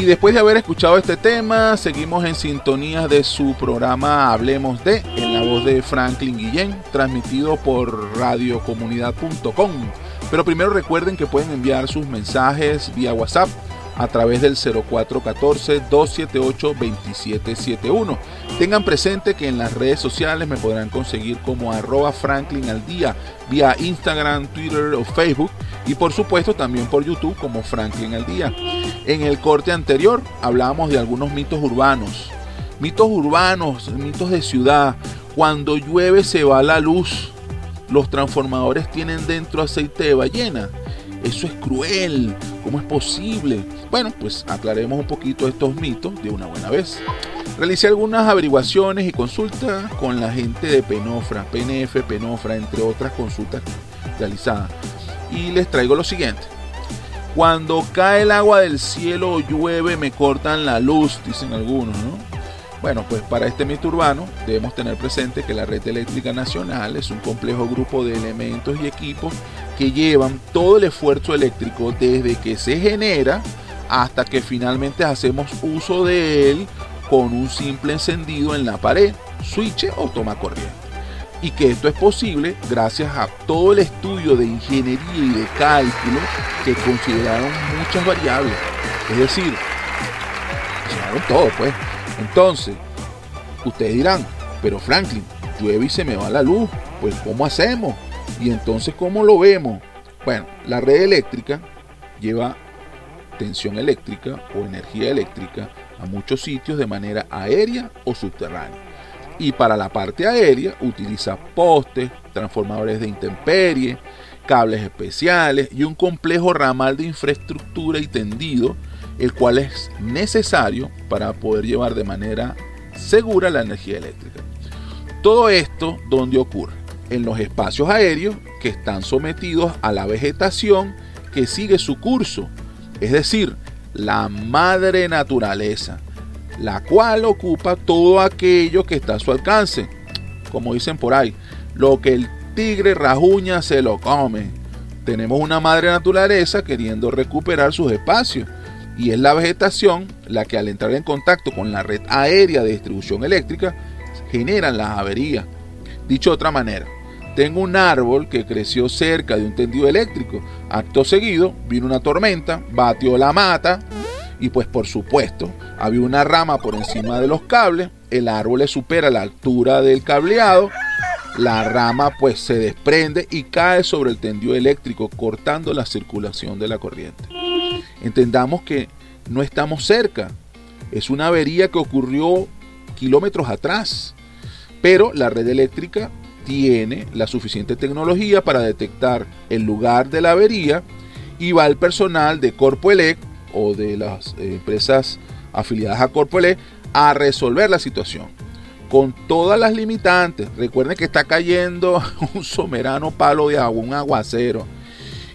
Y después de haber escuchado este tema, seguimos en sintonía de su programa Hablemos de, en la voz de Franklin Guillén, transmitido por radiocomunidad.com. Pero primero recuerden que pueden enviar sus mensajes vía WhatsApp a través del 0414-278-2771. Tengan presente que en las redes sociales me podrán conseguir como arroba Franklin al día vía Instagram, Twitter o Facebook y por supuesto también por YouTube como Franklin al día. En el corte anterior hablábamos de algunos mitos urbanos. Mitos urbanos, mitos de ciudad. Cuando llueve se va la luz. Los transformadores tienen dentro aceite de ballena. Eso es cruel. ¿Cómo es posible? Bueno, pues aclaremos un poquito estos mitos de una buena vez. Realicé algunas averiguaciones y consultas con la gente de Penofra, PNF, Penofra, entre otras consultas realizadas. Y les traigo lo siguiente. Cuando cae el agua del cielo o llueve me cortan la luz, dicen algunos, ¿no? Bueno, pues para este mito urbano debemos tener presente que la red eléctrica nacional es un complejo grupo de elementos y equipos que llevan todo el esfuerzo eléctrico desde que se genera hasta que finalmente hacemos uso de él con un simple encendido en la pared, switch o toma corriente. Y que esto es posible gracias a todo el estudio de ingeniería y de cálculo que consideraron muchas variables. Es decir, consideraron todo, pues. Entonces, ustedes dirán, pero Franklin, llueve y se me va la luz, pues ¿cómo hacemos? Y entonces, ¿cómo lo vemos? Bueno, la red eléctrica lleva tensión eléctrica o energía eléctrica a muchos sitios de manera aérea o subterránea. Y para la parte aérea utiliza postes, transformadores de intemperie, cables especiales y un complejo ramal de infraestructura y tendido el cual es necesario para poder llevar de manera segura la energía eléctrica. Todo esto, ¿dónde ocurre? En los espacios aéreos que están sometidos a la vegetación que sigue su curso, es decir, la madre naturaleza, la cual ocupa todo aquello que está a su alcance. Como dicen por ahí, lo que el tigre rajuña se lo come. Tenemos una madre naturaleza queriendo recuperar sus espacios y es la vegetación la que al entrar en contacto con la red aérea de distribución eléctrica generan las averías. Dicho de otra manera, tengo un árbol que creció cerca de un tendido eléctrico. Acto seguido, vino una tormenta, batió la mata y pues por supuesto había una rama por encima de los cables, el árbol le supera la altura del cableado, la rama pues se desprende y cae sobre el tendido eléctrico cortando la circulación de la corriente. Entendamos que no estamos cerca. Es una avería que ocurrió kilómetros atrás. Pero la red eléctrica tiene la suficiente tecnología para detectar el lugar de la avería y va el personal de Corpoelec o de las empresas afiliadas a Corpoelec a resolver la situación con todas las limitantes. Recuerden que está cayendo un somerano palo de agua, un aguacero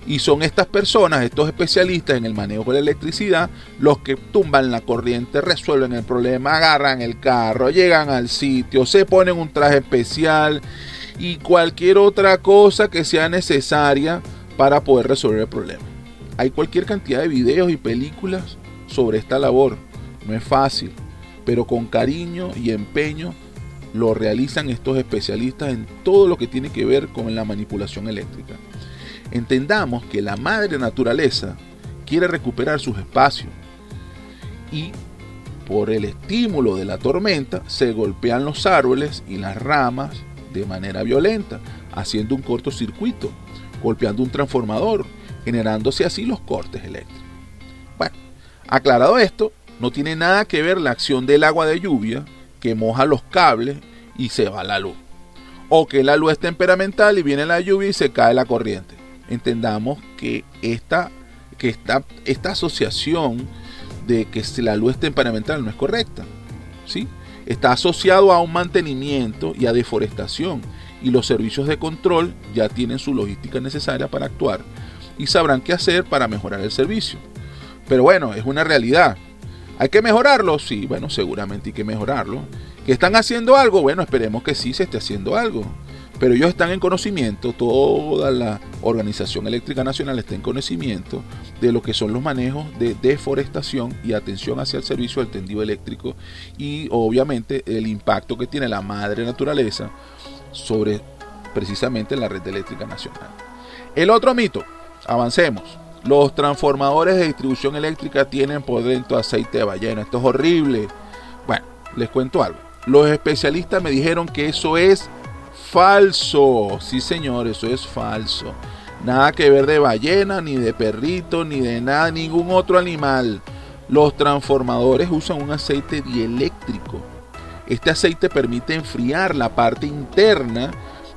y son estas personas, estos especialistas en el manejo de la electricidad, los que tumban la corriente, resuelven el problema, agarran el carro, llegan al sitio, se ponen un traje especial y cualquier otra cosa que sea necesaria para poder resolver el problema. Hay cualquier cantidad de videos y películas sobre esta labor. No es fácil, pero con cariño y empeño lo realizan estos especialistas en todo lo que tiene que ver con la manipulación eléctrica entendamos que la madre naturaleza quiere recuperar sus espacios y por el estímulo de la tormenta se golpean los árboles y las ramas de manera violenta, haciendo un cortocircuito, golpeando un transformador, generándose así los cortes eléctricos. Bueno, aclarado esto, no tiene nada que ver la acción del agua de lluvia que moja los cables y se va la luz. O que la luz es temperamental y viene la lluvia y se cae la corriente entendamos que esta, que esta, asociación de que la luz es temperamental no es correcta. ¿sí? Está asociado a un mantenimiento y a deforestación y los servicios de control ya tienen su logística necesaria para actuar y sabrán qué hacer para mejorar el servicio. Pero bueno, es una realidad. ¿Hay que mejorarlo? Sí, bueno, seguramente hay que mejorarlo. ¿Que están haciendo algo? Bueno, esperemos que sí se esté haciendo algo Pero ellos están en conocimiento, toda la Organización Eléctrica Nacional está en conocimiento de lo que son los manejos de deforestación y atención hacia el servicio del tendido eléctrico y obviamente el impacto que tiene la madre naturaleza sobre precisamente la red eléctrica nacional. El otro mito, avancemos. Los transformadores de distribución eléctrica tienen por dentro aceite de ballena. Esto es horrible. Bueno, les cuento algo. Los especialistas me dijeron que eso es falso. Sí, señor, eso es falso. Nada que ver de ballena, ni de perrito, ni de nada, ningún otro animal. Los transformadores usan un aceite dieléctrico. Este aceite permite enfriar la parte interna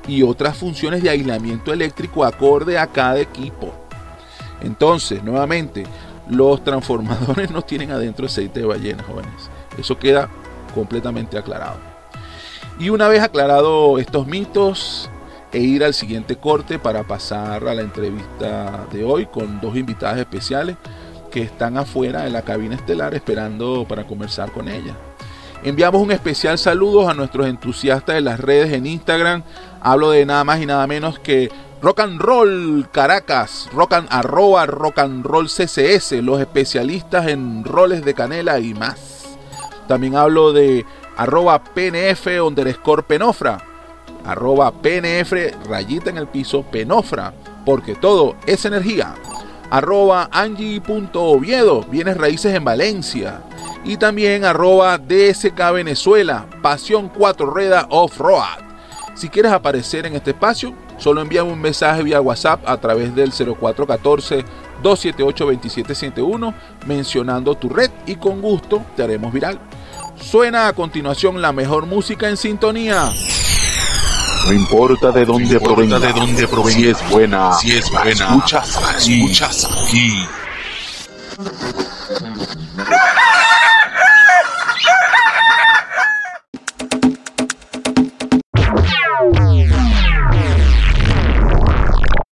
y otras funciones de aislamiento eléctrico acorde a cada equipo. Entonces, nuevamente, los transformadores no tienen adentro aceite de ballena, jóvenes. Eso queda completamente aclarado. Y una vez aclarado estos mitos, e ir al siguiente corte para pasar a la entrevista de hoy con dos invitadas especiales que están afuera de la cabina estelar esperando para conversar con ella. Enviamos un especial saludo a nuestros entusiastas de las redes en Instagram. Hablo de nada más y nada menos que Rock and Roll Caracas, rock and, arroba rock and roll CCS, los especialistas en roles de canela y más. También hablo de arroba PNF underscore penofra, arroba PNF rayita en el piso penofra, porque todo es energía. Arroba Angie.oviedo, bienes raíces en Valencia. Y también arroba DSK Venezuela, Pasión 4 Rueda Off-Road. Si quieres aparecer en este espacio, Solo envíame un mensaje vía WhatsApp a través del 0414-278-2771 mencionando tu red y con gusto te haremos viral. Suena a continuación la mejor música en sintonía. No importa de dónde provenga, de dónde provenga, si es buena, si es buena, escuchas, escuchas aquí.